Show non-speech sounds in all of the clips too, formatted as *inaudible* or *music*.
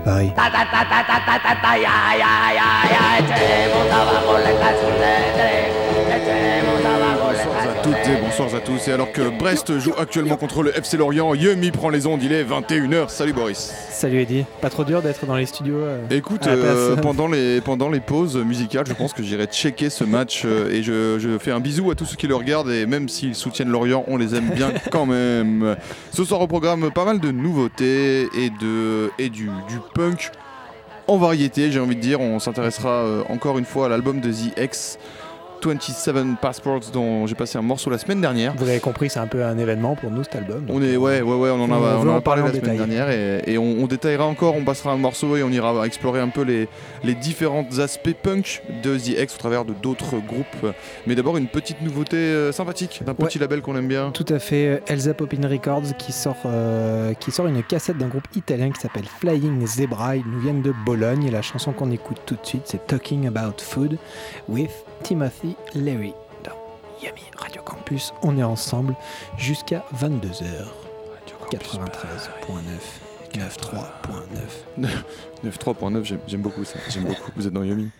Radio Campus Et alors que Brest joue actuellement contre le FC Lorient, Yemi prend les ondes, il est 21h. Salut Boris. Salut Eddy, pas trop dur d'être dans les studios euh, Écoute, euh, pendant, les, *laughs* pendant les pauses musicales, je pense que j'irai checker ce match euh, et je, je fais un bisou à tous ceux qui le regardent et même s'ils soutiennent Lorient, on les aime bien *laughs* quand même. Ce soir au programme, pas mal de nouveautés et, de, et du, du punk en variété, j'ai envie de dire. On s'intéressera encore une fois à l'album de The X. 27 Passports dont j'ai passé un morceau la semaine dernière. Vous avez compris, c'est un peu un événement pour nous cet album. On est ouais ouais ouais on en a, On on en a parlé en la semaine détail. dernière et, et on, on détaillera encore, on passera un morceau et on ira explorer un peu les, les différents aspects punk de The X au travers de d'autres groupes. Mais d'abord une petite nouveauté euh, sympathique d'un Ouais. petit label qu'on aime bien. Tout à fait, euh, Elsa Popin Records qui sort, euh, qui sort une cassette d'un groupe italien qui s'appelle Flying Zebra. Ils nous viennent de Bologne et la chanson qu'on écoute tout de suite c'est Talking About Food with Timothy Leary dans Yami Radio Campus. On est ensemble jusqu'à 22h. 93.9 93.9 9.3.9 j'aime- beaucoup ça, j'aime beaucoup. Vous êtes dans Yomi.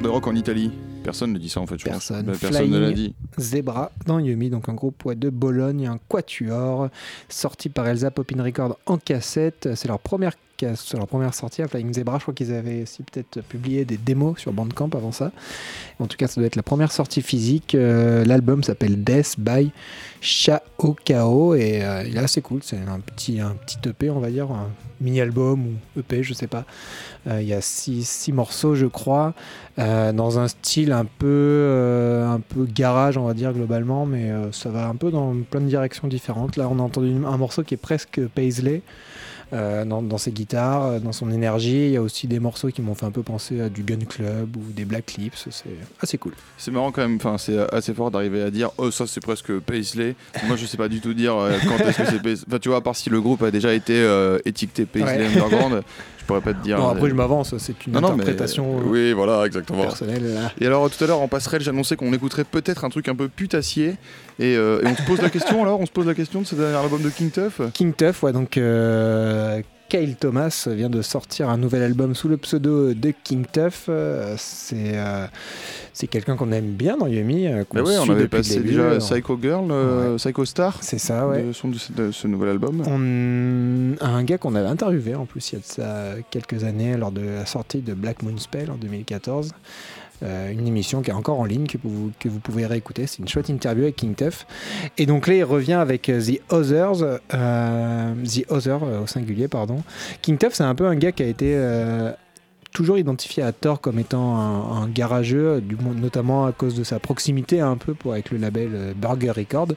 De rock en Italie Personne ne dit ça en fait je Personne. pense. Bah, Personne ne l'a dit. Zebra dans Yumi, donc un groupe de Bologne, un quatuor, sorti par Elsa Popin Record en cassette. C'est leur première c'est leur première sortie à Flying Zebra. Je crois qu'ils avaient aussi peut-être publié des démos sur Bandcamp avant ça. En tout cas, ça doit être la première sortie physique. Euh, L'album s'appelle Death by Shaokao et euh, il est assez cool. C'est un petit, un petit EP, on va dire, un mini-album ou EP, je sais pas. Euh, Il y a six, six morceaux, je crois, euh, dans un style un peu, un peu garage, on va dire, globalement, mais ça va un peu dans plein de directions différentes. Là, on a entendu un morceau qui est presque Paisley. Euh, dans, dans ses guitares, euh, dans son énergie. Il y a aussi des morceaux qui m'ont fait un peu penser à du Gun Club ou des Black Lips. C'est assez cool. C'est marrant quand même, enfin, c'est assez fort d'arriver à dire oh ça c'est presque Paisley. Moi je sais pas du tout dire euh, quand est-ce que c'est Paisley. Enfin tu vois, à part si le groupe a déjà été étiqueté Paisley Ouais. Underground, *laughs* pourrais pas te dire. Bon, euh, après, je m'avance, c'est une non, non, mais- interprétation euh, Oui, voilà, exactement. personnelle. là. Et alors tout à l'heure en passerelle, j'annonçais qu'on écouterait peut-être un truc un peu putassier. Et, euh, et on se pose la question alors, on se pose la question de ce dernier album de King Tuff? King Tuff, ouais, donc euh, Kyle Thomas vient de sortir un nouvel album sous le pseudo de King Tuff. Euh, c'est euh, c'est quelqu'un qu'on aime bien dans Yumi. Bah ouais, on avait passé début. déjà Psycho Girl, euh, Psycho Star, C'est ça, ouais. le son de ce, de ce nouvel album. On un gars qu'on avait interviewé en plus il y a de ça quelques années lors de la sortie de Black Moon Spell en 2014. Euh, une émission qui est encore en ligne que vous, que vous pouvez réécouter. C'est une chouette interview avec King Tuff. Et donc là, il revient avec euh, The Others, euh, The Other au singulier, pardon. King Tuff, c'est un peu un gars qui a été toujours identifié à tort comme étant un, un garageux, du, notamment à cause de sa proximité un peu pour, avec le label Burger Record,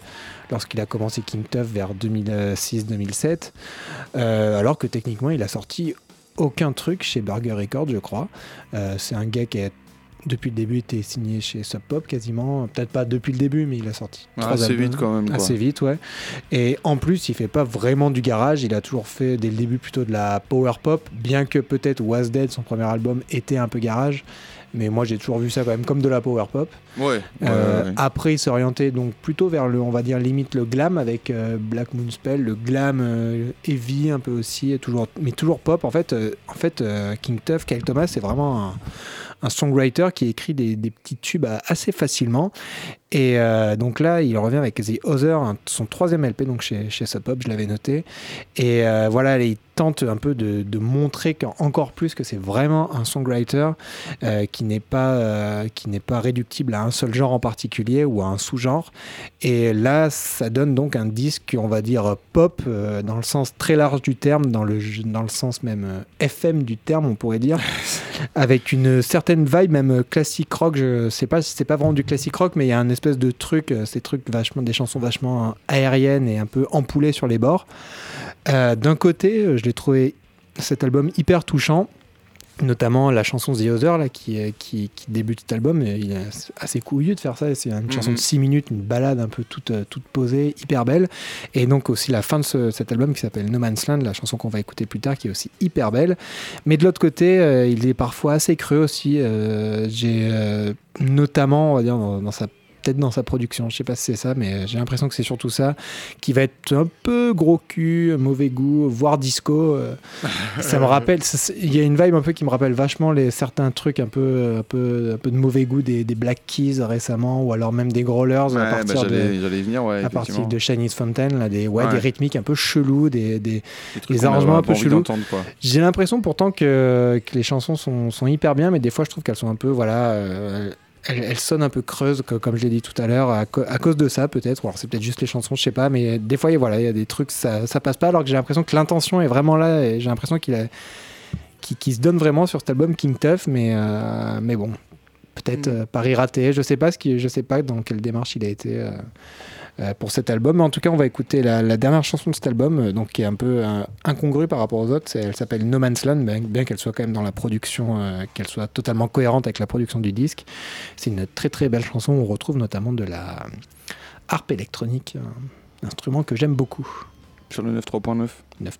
lorsqu'il a commencé King Tuff vers 2006-2007, euh, alors que techniquement il a sorti aucun truc chez Burger Record, je crois. C'est un gars qui a depuis le début été signé chez Sub Pop quasiment, peut-être pas depuis le début, mais il a sorti Ah, assez albums. vite quand même. Quoi. Assez vite, ouais. Et en plus, il fait pas vraiment du garage. Il a toujours fait dès le début plutôt de la power pop, bien que peut-être Was Dead, son premier album, était un peu garage. Mais moi, j'ai toujours vu ça quand même comme de la power pop. Ouais. Euh, ouais, ouais. Après, il s'orientait donc plutôt vers le, on va dire limite le glam avec euh, Black Moon Spell, le glam euh, heavy un peu aussi, toujours, mais toujours pop. En fait, euh, en fait, King Tuff, Kyle Thomas, c'est vraiment un, un songwriter qui écrit des, des petits tubes assez facilement. Et euh, donc là, il revient avec The Other, son troisième LP, donc chez, chez Sub Pop, je l'avais noté. Et euh, voilà, il tente un peu de, de montrer encore plus que c'est vraiment un songwriter euh, qui n'est pas, qui n'est pas réductible à un seul genre en particulier ou à un sous-genre. Et là, ça donne donc un disque, on va dire pop, dans le sens très large du terme, dans le, dans le sens même FM du terme, on pourrait dire, *laughs* avec une certaine vibe même euh, classique rock. Je sais pas c'est pas vraiment du classique rock, mais il y a un espèce de truc, euh, ces trucs vachement, des chansons vachement euh, aériennes et un peu empoulées sur les bords. D'un côté, je l'ai trouvé cet album hyper touchant notamment la chanson The Other là, qui, euh, qui, qui débute cet album. Il est assez couillu de faire ça. C'est une chanson Mhm. de 6 minutes, une balade un peu toute, euh, toute posée, hyper belle. Et donc aussi la fin de ce- cet album qui s'appelle No Man's Land, la chanson qu'on va écouter plus tard, qui est aussi hyper belle. Mais de l'autre côté, euh, il est parfois assez creux aussi. Euh, J'ai euh, notamment, on va dire, dans, dans sa peut-être dans sa production, je sais pas si c'est ça, mais j'ai l'impression que c'est surtout ça, qui va être un peu gros cul, mauvais goût, voire disco. euh, ça me *laughs* rappelle, il y a une vibe un peu qui me rappelle vachement les certains trucs un peu, un peu, un peu de mauvais goût des, des Black Keys récemment, ou alors même des Growlers Ouais, à bah, partir de venir, ouais. à partir effectivement. de Chinese Fountain, là, des, ouais, Ouais. des rythmiques un peu chelous, des, arrangements un peu chelous. J'ai l'impression pourtant que, que les chansons sont, sont hyper bien, mais des fois je trouve qu'elles sont un peu, voilà, euh, elles sonnent un peu creuses, co- comme je l'ai dit tout à l'heure, à, cause de ça peut-être, alors c'est peut-être juste les chansons, je sais pas, mais des fois voilà, il y a des trucs, ça, ça passe pas, alors que j'ai l'impression que l'intention est vraiment là, et j'ai l'impression qu'il a, se donne vraiment sur cet album King Tough, mais, euh, mais bon, peut-être Mm. euh, pari raté, je sais pas ce qui, je sais pas dans quelle démarche il a été. euh, pour cet album. Mais en tout cas, on va écouter la, la dernière chanson de cet album, euh, donc qui est un peu euh, incongrue par rapport aux autres. Elle s'appelle No Man's Land, bien, bien qu'elle soit quand même dans la production, euh, qu'elle soit totalement cohérente avec la production du disque. C'est une très très belle chanson. où On retrouve notamment de la harpe électronique, un instrument que j'aime beaucoup. Sur le 9.3.9. 9.3.9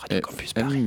Radio Campus Paris.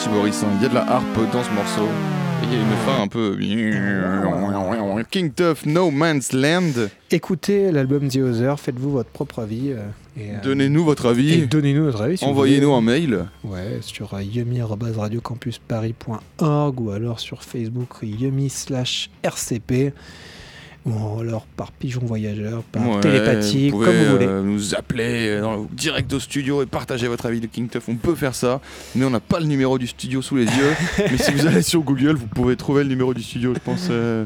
Il y a de la harpe dans ce morceau. Et il y a une fin un peu... King Tough No Man's Land. Écoutez l'album The Other, faites-vous votre propre avis. euh, et, euh, Donnez-nous votre avis. donnez-nous votre avis. si vous Envoyez-nous un mail. Ouais, sur euh, yumi.radiocampusparis.org ou alors sur Facebook yumi slash RCP ou alors par pigeon voyageur, par Ouais, télépathie, vous comme vous voulez. euh, nous appeler euh, direct au studio et partager votre avis de King Tuff. On peut faire ça, mais on n'a pas le numéro du studio sous les yeux. *laughs* mais si vous allez sur Google, vous pouvez trouver le numéro du studio, je pense. euh,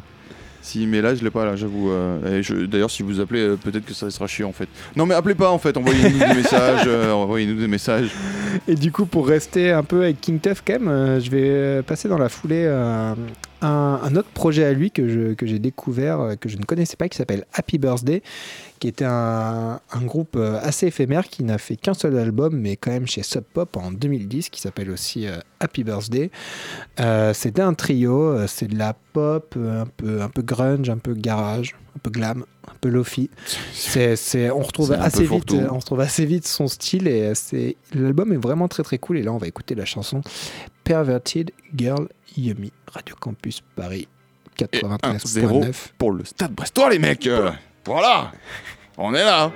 Si, mais là, je l'ai pas, là, j'avoue. euh, D'ailleurs, si vous appelez, peut-être que ça sera chiant, en fait. Non, mais appelez pas, en fait. Envoyez-nous des messages. *laughs* euh, Envoyez-nous des messages. Et du coup, pour rester un peu avec King Tuff, quand même, je vais passer dans la foulée un, autre projet à lui que je- que j'ai découvert, euh, que je ne connaissais pas, qui s'appelle Happy Birthday, qui était un, un groupe euh, assez éphémère qui n'a fait qu'un seul album, mais quand même chez Sub Pop en 2010, qui s'appelle aussi euh, Happy Birthday. Euh, C'était un trio, c'est de la pop, un peu, un peu grunge, un peu garage, un peu glam, un peu lofi. C'est, c'est, on retrouve C'est assez vite, on retrouve assez vite son style et c'est, l'album est vraiment très très cool. Et là, on va écouter la chanson Perverted Girl Yummy, Radio Campus Paris Et 93.9. 1-0 pour le Stade Brestois, les mecs. euh, Voilà. On est là.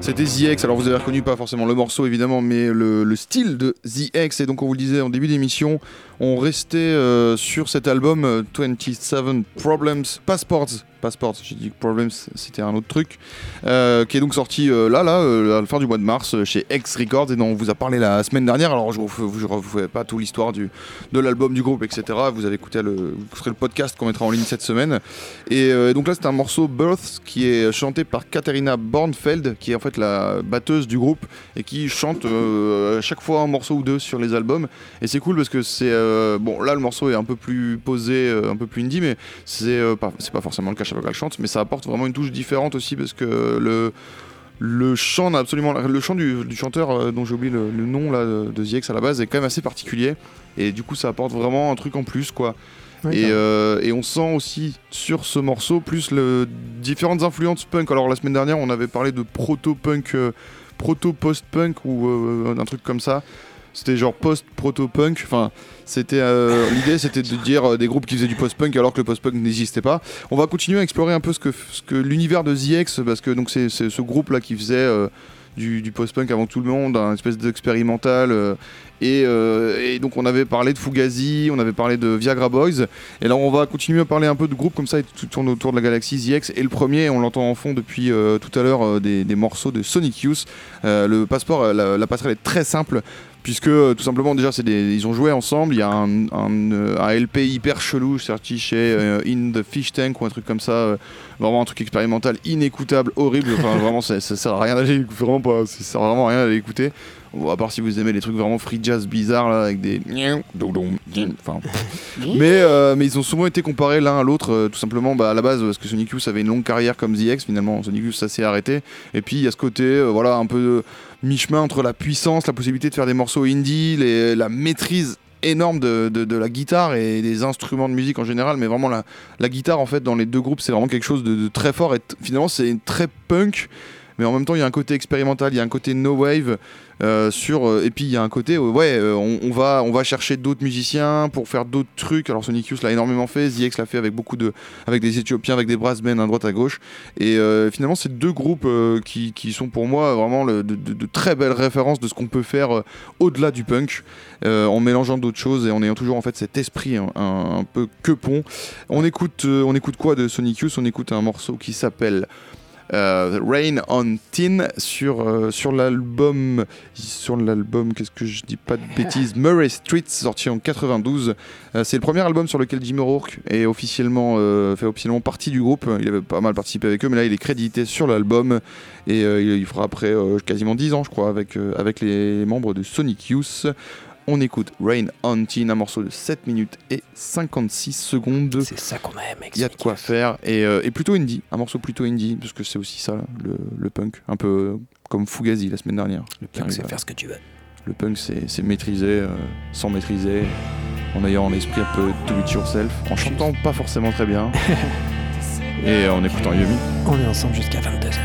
C'était The X, alors vous avez reconnu pas forcément le morceau évidemment, mais le, le style de The X. Et donc on vous le disait en début d'émission, on restait euh, sur cet album euh, 27 Problems Passports. Passports, j'ai dit que Problems c'était un autre truc, euh, qui est donc sorti euh, là, là, euh, à la fin du mois de mars chez X Records et dont on vous a parlé la semaine dernière. Alors je ne vous refais pas toute l'histoire de l'album, du groupe, etc. Vous avez écouté le, vous écouterez le podcast qu'on mettra en ligne cette semaine. Et donc là, c'est un morceau Birth qui est chanté par Katharina Bornfeld, qui est en fait la batteuse du groupe et qui chante à chaque fois un morceau ou deux sur les albums. Et c'est cool parce que c'est bon, là le morceau est un peu plus posé, un peu plus indie, mais c'est pas, pas forcément le cas chaque fois qu'elle chante, mais ça apporte vraiment une touche différente aussi parce que le le chant absolument le chant du, du chanteur euh, dont j'ai oublié le, le nom là de The X à la base est quand même assez particulier et du coup ça apporte vraiment un truc en plus quoi et, euh, et on sent aussi sur ce morceau plus le, différentes influences punk. Alors la semaine dernière, on avait parlé de proto-punk, euh, proto-post-punk ou euh, un truc comme ça. C'était genre post-proto-punk. Enfin, c'était euh, l'idée, c'était de dire euh, des groupes qui faisaient du post-punk alors que le post-punk n'existait pas. On va continuer à explorer un peu ce que, l'univers de The X, parce que donc c'est ce groupe là qui faisait euh, du, post-punk avant tout le monde, un espèce d'expérimental. et, donc on avait parlé de Fugazi, on avait parlé de Viagra Boys. Et là on va continuer à parler un peu de groupes comme ça et tout tourne autour de la galaxie The X. Et le premier, on l'entend en fond depuis tout à l'heure, des, morceaux de Sonic Youth. Le passeport, la passerelle est très simple. Puisque euh, tout simplement déjà c'est des, ils ont joué ensemble, il y a un, un, euh, un LP hyper chelou sorti chez euh, In the Fish Tank ou un truc comme ça, vraiment un truc expérimental inécoutable, horrible, enfin *laughs* vraiment ça, ça sert à rien d'aller vraiment pas, ça sert vraiment à rien d'aller écouter. À part si vous aimez les trucs vraiment free jazz bizarres là avec des enfin. *laughs* Mais, euh, mais ils ont souvent été comparés l'un à l'autre euh, tout simplement bah, à la base parce que Sonic Youth avait une longue carrière comme The X finalement Sonic Youth ça s'est arrêté. Et puis il y a ce côté euh, voilà un peu mi-chemin entre la puissance la possibilité de faire des morceaux indie la maîtrise énorme de, de- la guitare et des instruments de musique en général mais vraiment la, la guitare en fait dans les deux groupes c'est vraiment quelque chose de, très fort et finalement c'est très punk mais en même temps il y a un côté expérimental il y a un côté no wave euh, sur euh, et puis il y a un côté euh, ouais on, va on va chercher d'autres musiciens pour faire d'autres trucs. Alors Sonic Youth l'a énormément fait The X l'a fait avec beaucoup de avec des Éthiopiens avec des brass bands à droite à gauche. Et finalement c'est deux groupes qui, qui sont pour moi vraiment de, très belles références de ce qu'on peut faire au-delà du punk en mélangeant d'autres choses et en ayant toujours en fait cet esprit un, peu que pont on écoute on écoute quoi de Sonic Youth? On écoute un morceau qui s'appelle euh, Rain on Tin sur, euh, sur l'album sur l'album qu'est-ce que je dis pas de bêtises *laughs* Murray Street sorti en 92 Euh, c'est le premier album sur lequel Jim O'Rourke est officiellement euh, fait officiellement partie du groupe. Il avait pas mal participé avec eux mais là il est crédité sur l'album. Et il, il fera après quasiment 10 ans je crois avec, avec les membres de Sonic Youth on écoute Rain on Tin un morceau de 7 minutes et 56 secondes C'est ça qu'on aime. il y a de quoi faire et, euh, et plutôt indie, un morceau plutôt indie parce que c'est aussi ça le, le punk, un peu euh, comme Fugazi la semaine dernière. Le punk, c'est faire ce que tu veux. Le punk c'est c'est maîtriser euh, sans maîtriser, en ayant l'esprit un peu do it yourself, en chantant pas forcément très bien *laughs* et en écoutant Yumi. On est ensemble jusqu'à 22h.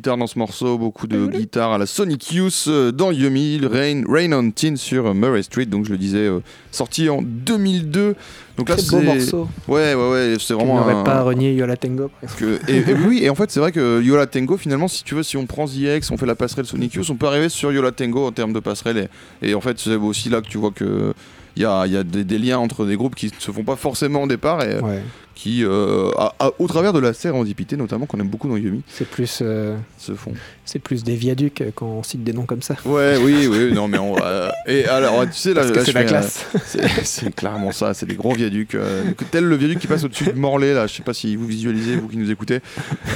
Guitare dans ce morceau, beaucoup de guitare à la Sonic Youth euh, dans Yummy, Rain, Rain on Tin sur euh, Murray Street, donc je le disais, euh, sorti en 2002. Donc là, Très beau c'est. morceau. Ouais, ouais, ouais, c'est On vraiment. n'aurait un- pas renié Yola Tango, que- et, et oui, et en fait, c'est vrai que Yola Tango, finalement, si tu veux, si on prend ZX, on fait la passerelle Sonic Youth, on peut arriver sur Yola Tango en termes de passerelle. Et, et en fait, c'est aussi là que tu vois que. Il y a, il y a des, des liens entre des groupes qui ne se font pas forcément au départ et Ouais. qui, euh, au travers de la sérendipité notamment, qu'on aime beaucoup dans Yumi, C'est plus, euh, se font. c'est plus des viaducs euh, quand on cite des noms comme ça. Ouais, oui, oui, non, mais on. euh, et alors, tu sais, là, c'est la classe. euh, c'est- clairement ça, c'est des gros viaducs. euh, tel le viaduc qui passe au-dessus de Morlaix, là, je sais pas si vous visualisez, vous qui nous écoutez.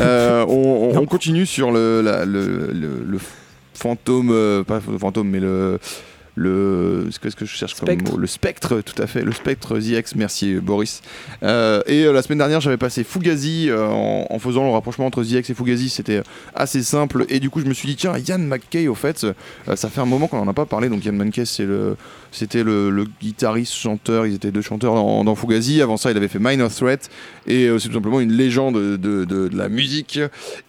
Euh, on, on- on continue sur le, la- le, le- le fantôme, euh, pas le fantôme, mais le. Le, qu'est-ce que je cherche Spectre. comme mot Le spectre, tout à fait, le spectre ZX, merci Boris. Euh, et euh, la semaine dernière, j'avais passé Fugazi euh, en, en faisant le rapprochement entre ZX et Fugazi, c'était assez simple. Et du coup, je me suis dit, tiens, Yann McKay, au fait, ça fait un moment qu'on en a pas parlé. Donc, Yann McKay, c'est le, c'était le, le guitariste, chanteur, ils étaient deux chanteurs dans, dans Fugazi. Avant ça, il avait fait Minor Threat, et euh, c'est tout simplement une légende de, de- de la musique.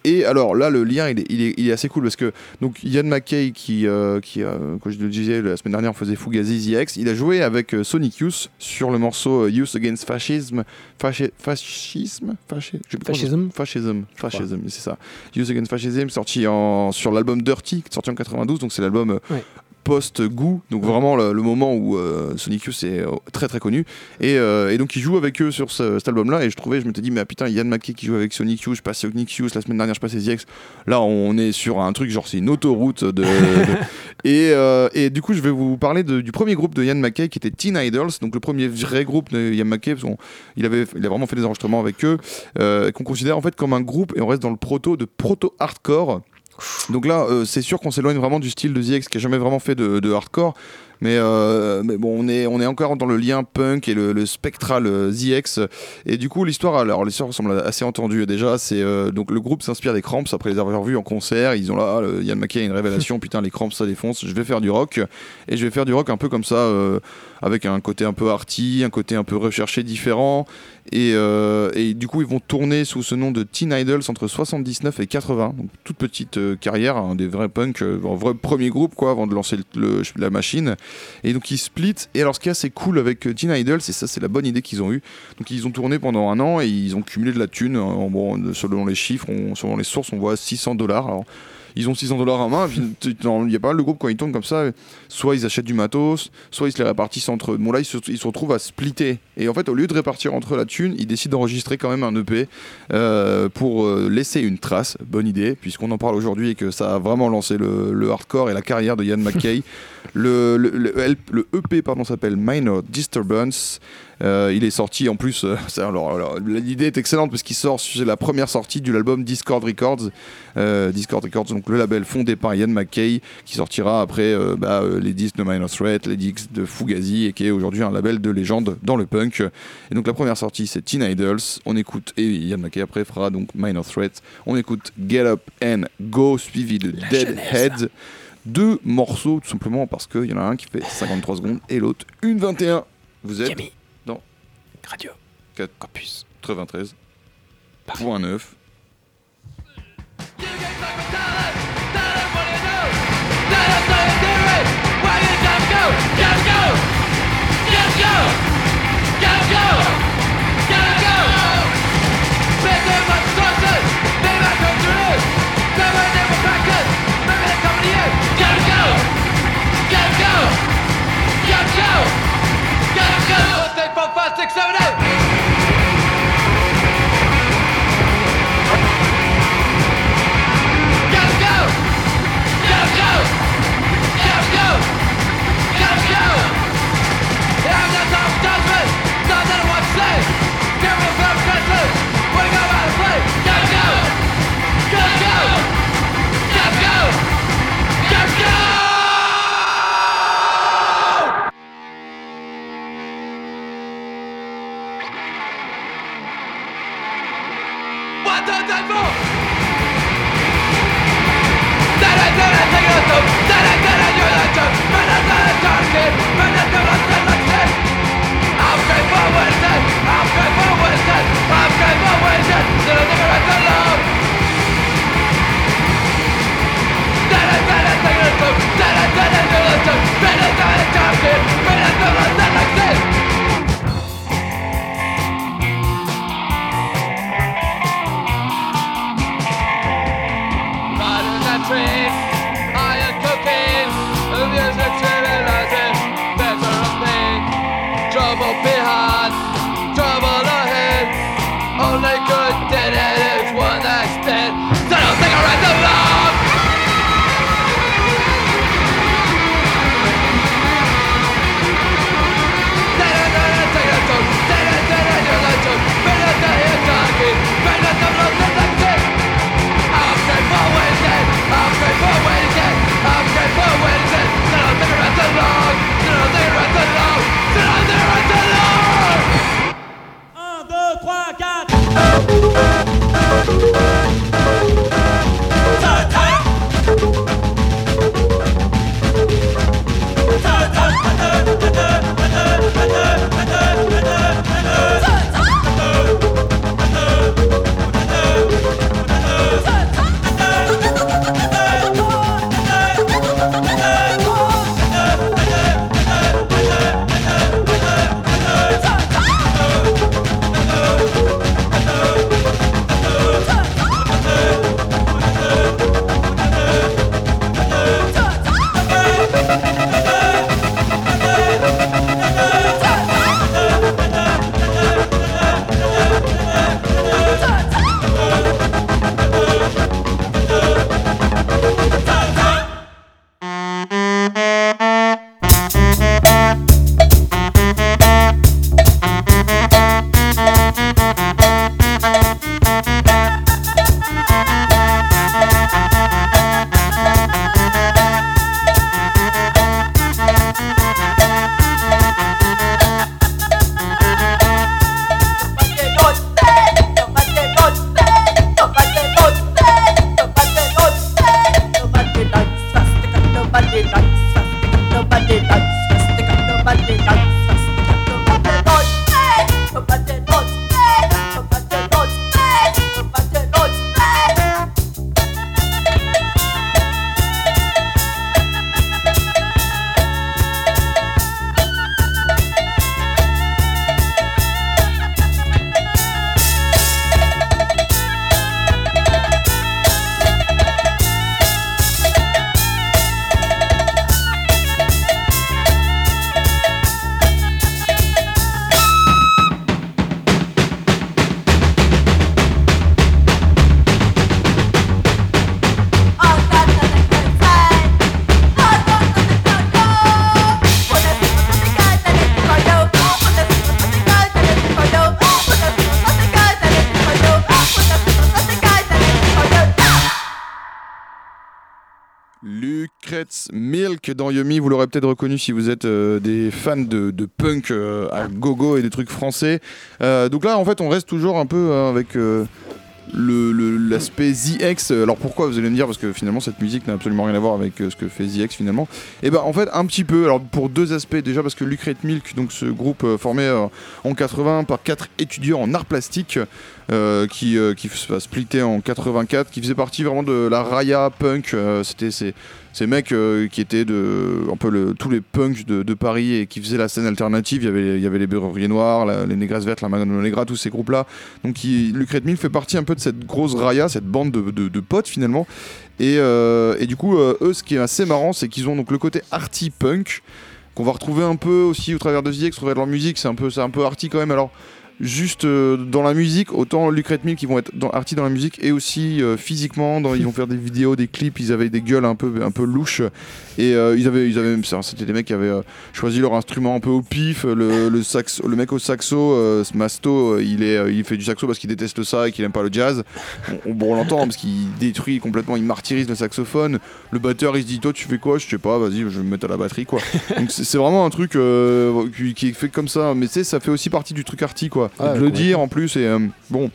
Et alors là, le lien, il est, il est- il est assez cool parce que donc Yann McKay, qui, euh, qui euh, comme je le disais la semaine dernière, faisait Fugazi ZX, il a joué avec euh, Sonic Youth sur le morceau Youth Against Fascism. Fasci- fascisme? Fasci- Fascism Fascism, Fascism, c'est ça. Youth Against Fascism, sorti en, sur l'album Dirty, sorti en 92, donc c'est l'album Ouais. Post-goût, donc vraiment le, le moment où euh, Sonic Youth est euh, très très connu. Et, euh, et donc il joue avec eux sur ce- cet album-là, et je trouvais, je m'étais dit, mais ah, putain, Yann McKay qui joue avec Sonic Youth, je passe Sonic Youth, la semaine dernière je passais ZX, là on est sur un truc genre c'est une autoroute de... de- *laughs* et, et du coup je vais vous parler de- du premier groupe de Yann McKay qui était Teen Idols, donc le premier vrai groupe de Yann McKay, parce qu'on- il, avait, il a vraiment fait des enregistrements avec eux, qu'on considère en fait comme un groupe, et on reste dans le proto de proto-hardcore. Donc là, euh, c'est sûr qu'on s'éloigne vraiment du style de ZX qui a jamais vraiment fait de, hardcore. Mais, euh, bon, on est, encore dans le lien punk et le, spectral euh, ZX. Et du coup, l'histoire, alors l'histoire semble assez entendue déjà. C'est euh, donc le groupe s'inspire des Cramps après les avoir vus en concert. Ils ont là, ah, Yann McKay a une révélation. *laughs* putain, les Cramps ça défonce. Je vais faire du rock et je vais faire du rock un peu comme ça, euh, avec un côté un peu arty, un côté un peu recherché, différent. Et, euh, du coup, ils vont tourner sous ce nom de Teen Idols entre 79 et 80. Donc, toute petite euh, carrière, hein, des vrais punks, euh, un vrai premier groupe, quoi, avant de lancer la machine. Et donc, ils split. Et alors, ce qui est assez cool avec euh, Teen Idols, et ça, c'est la bonne idée qu'ils ont eue. Donc, ils ont tourné pendant un an et ils ont cumulé de la thune. De- selon les chiffres, on- selon les sources, on voit 600 dollars. Ils ont 600 dollars en main. *laughs* Il y a pas mal de groupes quand ils tournent comme ça. Soit ils achètent du matos, soit ils se les répartissent entre eux. Bon, là, ils se, ils se retrouvent à splitter. Et en fait, au lieu de répartir entre eux la thune, ils décident d'enregistrer quand même un EP euh, pour euh, laisser une trace. Bonne idée, puisqu'on en parle aujourd'hui et que ça a vraiment lancé le, le hardcore et la carrière de Ian McKay. *laughs* le, le, EP pardon, s'appelle Minor Disturbance. Euh, il est sorti en plus, euh, *laughs* l'idée est excellente parce qu'il sort, c'est la première sortie de l'album Discord Records. Euh, Discord Records, donc le label fondé par Ian McKay, qui sortira après bah, les disques de Minor Threat, les disques de Fugazi, et qui est aujourd'hui un label de légende dans le punk. Et donc la première sortie, c'est Teen Idols. On écoute, et Ian McKay après fera donc Minor Threat. On écoute Get Up and Go, suivi de Deadhead. Deux morceaux, tout simplement parce qu'il y en a un qui fait 53 secondes et l'autre une 21. Vous êtes. Radio. 4 Campus 93. Point 9. Six, seven, eight. Dans Yumi, vous l'aurez peut-être reconnu si vous êtes euh, des fans de, punk euh, à gogo et des trucs français. Euh, donc là, en fait, on reste toujours un peu hein, avec l'aspect ZX. Alors pourquoi vous allez me dire Parce que finalement, cette musique n'a absolument rien à voir avec ce que fait ZX finalement. Et ben en fait, un petit peu. Alors pour deux aspects. Déjà parce que Lucrets Milk, donc ce groupe formé en 80 par quatre étudiants en art plastique. qui, qui va splitter en 84, qui faisait partie vraiment de la Raya punk. C'était ces, ces mecs euh, qui étaient de un peu tous les punks de, Paris et qui faisaient la scène alternative. Il y avait, il y avait les Beurriers Noirs, les Négresses Vertes, la Mano Negra, tous ces groupes-là. Donc qui, Lucrète Mill fait partie un peu de cette grosse Raya, cette bande de, potes finalement. Et, euh, du coup, euh, eux, ce qui est assez marrant, c'est qu'ils ont donc le côté arty punk qu'on va retrouver un peu aussi au travers de ZX, au travers de leur musique. C'est un peu, c'est un peu arty quand même. Alors juste euh, dans la musique, autant Mill qui vont être dans, arty dans la musique et aussi euh, physiquement, dans, ils vont faire des vidéos, des clips, ils avaient des gueules un peu, un peu louches et euh, ils avaient, ils avaient, ça, c'était des mecs qui avaient choisi leur instrument un peu au pif. Le, le, saxo, le mec au saxo, Masto, il, est, il fait du saxo parce qu'il déteste ça et qu'il aime pas le jazz. On, on, bon, on l'entend parce qu'il détruit complètement, il martyrise le saxophone. Le batteur il se dit toi tu fais quoi? Je sais pas, vas-y je vais me mettre à la batterie quoi. *laughs* Donc c'est vraiment un truc qui, qui est fait comme ça, mais tu sais ça fait aussi partie du truc arty quoi. Ah, de le dire en plus et euh, bon.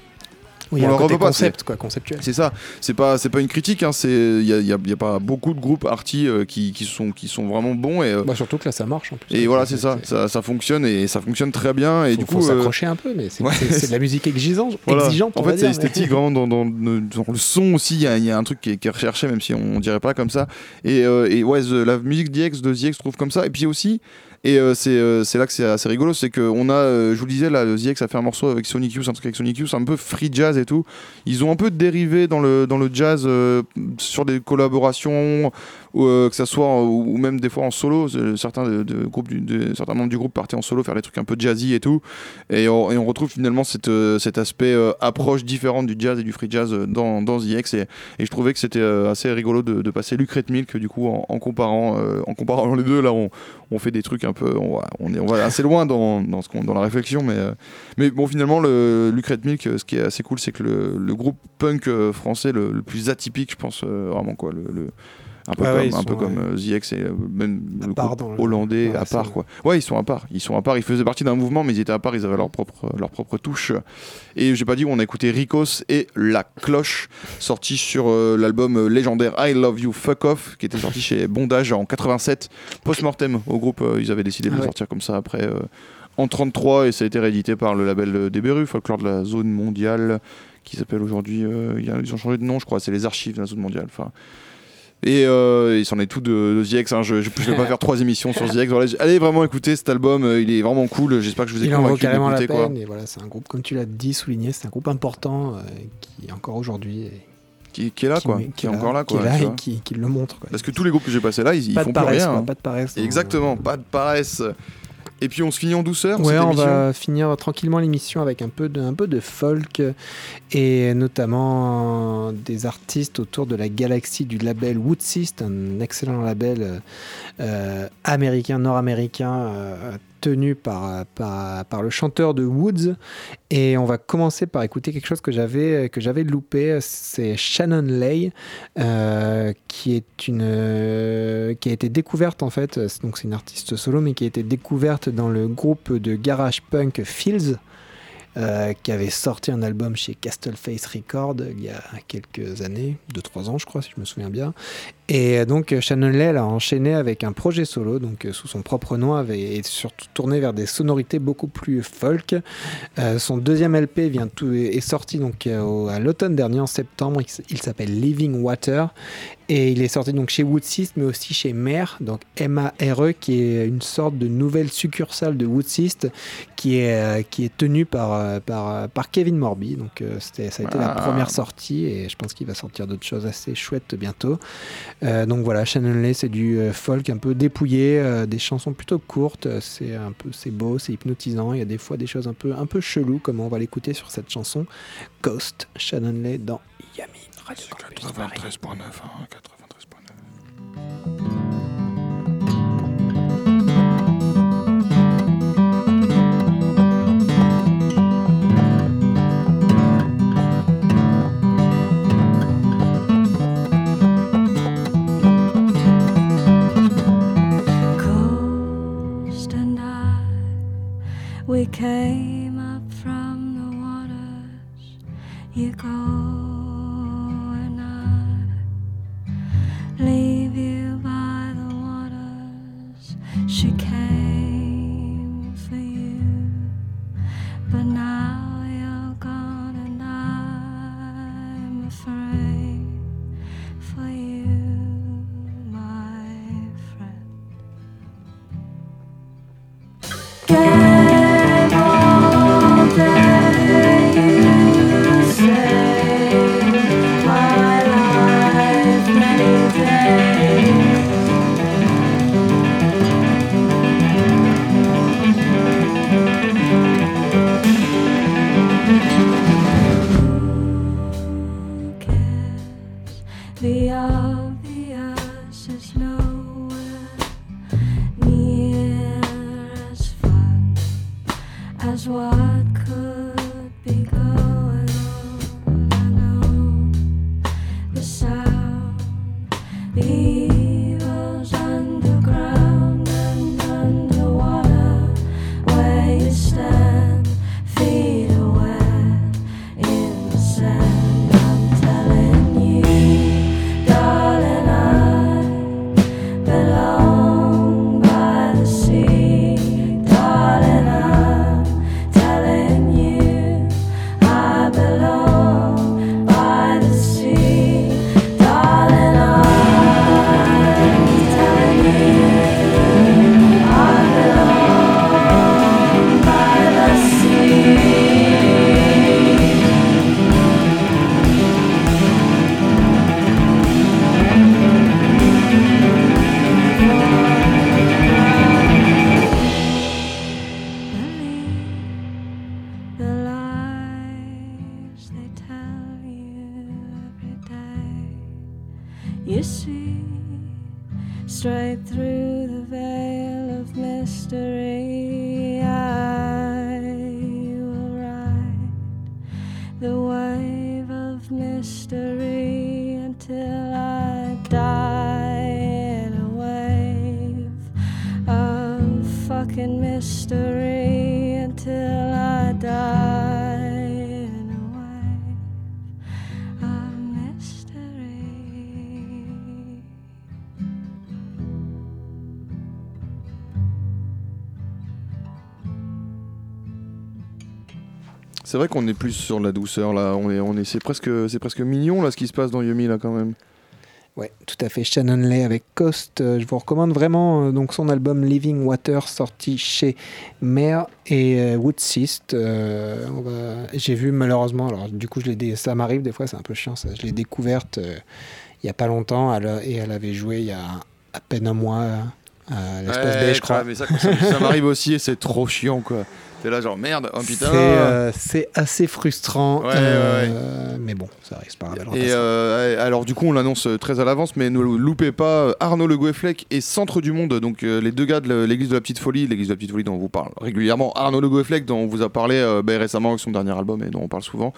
Oui, il y a On un leur côté concept, quoi, conceptuel. C'est ça, c'est pas, c'est pas une critique, hein, c'est, il y a, y a- y a pas beaucoup de groupes arty euh, qui, qui sont, qui sont vraiment bons et, euh, Bah, surtout que là, ça marche en plus. et voilà c'est ça, ça, ça fonctionne et ça fonctionne très bien et Faut- du faut coup euh, s'accrocher un peu, mais c'est ouais. de la musique exigeante. voilà. exigeante en fait c'est mais- esthétique vraiment dans, dans, dans le son aussi, il y, y a un truc qui est, qui est recherché même si on, dirait pas comme ça et, euh, et ouais the- la musique d'IX de ZX trouve comme ça et puis aussi Et euh, c'est euh, c'est là que c'est assez rigolo, c'est qu'on a, euh, je vous le disais, là, ZX a fait un morceau avec Sonic Youth, un truc avec Sonic Youth, un peu free jazz et tout. Ils ont un peu dérivé dans le, dans le jazz sur des collaborations, que ça soit, ou même des fois en solo. Certains, de, groupes certains membres du groupe partaient en solo faire des trucs un peu jazzy et tout. Et on, et on retrouve finalement cette, cet aspect approche différente du jazz et du free jazz dans, dans ZX. Et, je trouvais que c'était assez rigolo de, passer Lucrète Milk du coup en, comparant, en comparant les deux. Là, on, on fait des trucs un on va, assez loin dans, dans, la réflexion, mais, euh, mais bon, finalement, le Milk, euh, ce qui est assez cool, c'est que le, groupe punk euh, français le, le plus atypique, je pense vraiment quoi, le- un peu Ouais, comme, ouais, un peu ouais. euh, ZX et euh, même le part hollandais Ouais, à part quoi. Ouais, ils sont à part, ils sont à part, ils faisaient partie d'un mouvement, mais ils étaient à part, ils avaient leur propre, leur propre touche. Et j'ai pas dit, on a écouté Ricos et La Cloche, sorti sur euh, l'album légendaire I Love You Fuck Off, qui était sorti chez Bondage en 87, post-mortem au groupe. euh, ils avaient décidé de Ah le sortir comme ça après euh, en 33 et ça a été réédité par le label Berus, Folklore de la zone mondiale, qui s'appelle aujourd'hui, euh, ils ont changé de nom, je crois, c'est les archives de la zone mondiale. Enfin. Et euh, il s'en est tout de, de ZX. hein. Je ne vais pas *laughs* faire trois émissions sur ZX. Voilà, allez vraiment écouter cet album. euh, Il est vraiment cool. J'espère que je vous ai Il en vaut convaincu carrément la d'écouter, quoi. peine. Et voilà, c'est un groupe, comme tu l'as dit, souligné, c'est un groupe important euh, qui encore aujourd'hui est, Qui, qui est là, qui, quoi. Qui, est encore là, qui quoi. est là tu et qui, qui le montre. Quoi. Parce que tous les groupes que j'ai passés là, ils, font de plus rien. quoi, hein. pas de paresse. dans- Exactement, pas de paresse. Et puis on se finit en douceur. Ouais, cette on émission. va finir tranquillement l'émission avec un peu de, un peu de folk et notamment des artistes autour de la galaxie du label Woodsist, un excellent label euh, américain, nord-américain, euh, tenu par, par, le chanteur de Woods. Et on va commencer par écouter quelque chose que j'avais que j'avais loupé, c'est Shannon Lay, euh, qui est une qui a été découverte en fait. Donc c'est une artiste solo, mais qui a été découverte dans le groupe de garage punk Fields. euh, qui avait sorti un album chez Castleface Records il y a quelques années, 2-3 ans je crois si je me souviens bien. Et donc Shannon Lay elle a enchaîné avec un projet solo, donc euh, sous son propre nom, avait, et surtout tourné vers des sonorités beaucoup plus folk. Euh, son deuxième LP vient tout, est sorti donc euh, au- à l'automne dernier en septembre. Il, s'appelle Living Water et il est sorti donc chez Woodsist, mais aussi chez Mare, donc M-A-R-E, qui est une sorte de nouvelle succursale de Woodsist, qui est qui est tenue par par, par Kevin Morby. Donc ça a été la Ah. première sortie et je pense qu'il va sortir d'autres choses assez chouettes bientôt. Euh, donc voilà, Shannon Lay, c'est du euh, folk un peu dépouillé, euh, des chansons plutôt courtes. C'est un peu, c'est beau, c'est hypnotisant. Il y a des fois des choses un peu, un peu cheloues, comme on va l'écouter sur cette chanson Ghost, Shannon Lay dans Yami. Radio Campus Paris. 93.9. 93.9. came up from the waters. You go C'est vrai qu'on est plus sur la douceur là. On est, on est, c'est presque, c'est presque mignon là ce qui se passe dans Yumi là quand même. Ouais, tout à fait. Shannon Lay avec Coast. Euh, je vous recommande vraiment euh, donc son album Living Water sorti chez Mare et euh, Woodsist. Euh, J'ai vu malheureusement, alors du coup je l'ai ça m'arrive des fois, c'est un peu chiant ça. Je l'ai découverte il y a pas longtemps elle et elle avait joué il y a à peine un mois à l'espace Ouais, je crois. Mais ça, ça, ça m'arrive aussi et c'est trop chiant quoi. T'es là genre merde, oh C'est putain. euh, c'est assez frustrant, Ouais, euh, mais bon, ça c'est pas grave. Et euh, alors du coup on l'annonce euh, très à l'avance mais ne loupez pas euh, Arnaud Le Goueflec et Centre du Monde. Donc euh, les deux gars de l'église de la Petite Folie l'église de la Petite Folie dont on vous parle régulièrement Arnaud Le Goueflec dont on vous a parlé euh, ben, récemment avec son dernier album et dont on parle souvent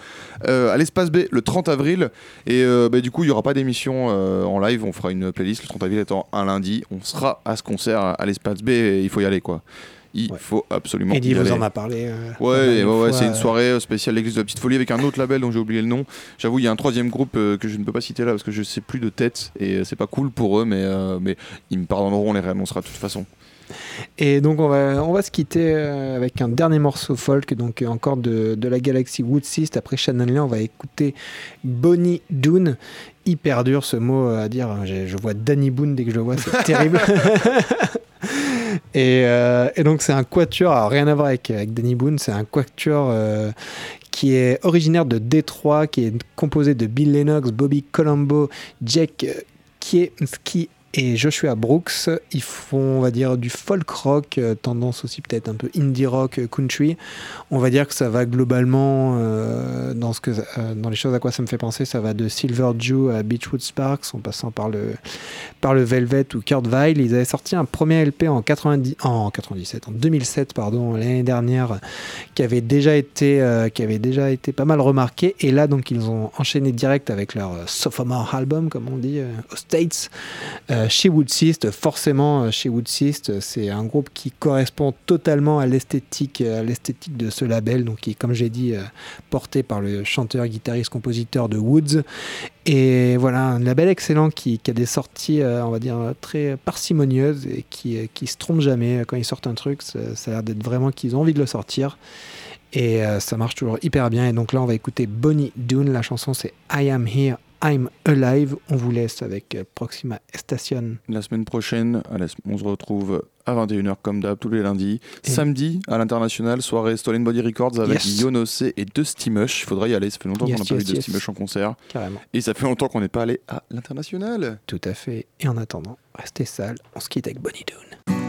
euh, à l'espace B le 30 avril. Et euh, ben, du coup il y aura pas d'émission euh, en live. On fera une playlist. Le 30 avril étant un lundi. On sera à ce concert à, à l'espace B et il faut y aller quoi il Ouais. faut absolument Eddie y vous en a parlé. euh, Ouais, ouais, c'est une euh, soirée euh, spéciale l'église de la petite folie avec un autre label dont j'ai oublié le nom. J'avoue, il y a un troisième groupe euh, que je ne peux pas citer là parce que je sais plus de tête et c'est pas cool pour eux, mais, euh, mais ils me pardonneront, on les réannoncera de toute façon. Et donc on va, on va se quitter avec un dernier morceau folk, donc encore de, de la galaxie Woodsist. Après Shannon Lee, on va écouter Bonnie Doon. Hyper dur ce mot à dire. J'ai- Je vois Danny Boone dès que je le vois, c'est *laughs* terrible. *laughs* et, euh, et donc c'est un quatuor, rien à voir avec, Danny Boone, c'est un quatuor euh, qui est originaire de Détroit, qui est composé de Bill Lennox, Bobby Colombo, Jake Kieski et Joshua Brooks. Ils font, on va dire, du folk rock, euh, tendance aussi peut-être un peu indie rock, euh, country. On va dire que ça va globalement euh, dans, les choses à quoi ça me fait penser. Ça va de Silver Jew à Beachwood Sparks, en passant par le, Velvet ou Kurt Weill. Ils avaient sorti un premier LP en, 90, en 97, en 2007, pardon, l'année dernière, qui avait déjà été, qui avait déjà été pas mal remarqué. Et là, donc, ils ont enchaîné direct avec leur sophomore album, comme on dit, aux States. Chez Woodsist, forcément, euh, chez Woodsist, euh, c'est un groupe qui correspond totalement à l'esthétique, euh, de ce label, donc qui est, comme j'ai dit, euh, porté par le chanteur, guitariste, compositeur de Woods. Et voilà, un label excellent qui, a des sorties, euh, on va dire, très parcimonieuses et qui, euh, se trompe jamais. Quand ils sortent un truc, ça, ça a l'air d'être vraiment qu'ils ont envie de le sortir. Et euh, ça marche toujours hyper bien. Et donc là, on va écouter Bonnie Doon. La chanson, c'est I Am Here, I'm Alive. On vous laisse avec euh, Proxima Station. La semaine prochaine, on se retrouve à 21h comme d'hab, tous les lundis. Et- Samedi, à l'international, soirée Stolen Body Records avec Yes. Yonosé et Dusty Mush. Il faudra y aller, ça fait longtemps Yes, qu'on n'a pas vu Dusty. Mush en concert. Carrément. Et ça fait longtemps qu'on n'est pas allé à l'international. Tout à fait. Et en attendant, restez sales. On se quitte avec Bonnie Doon.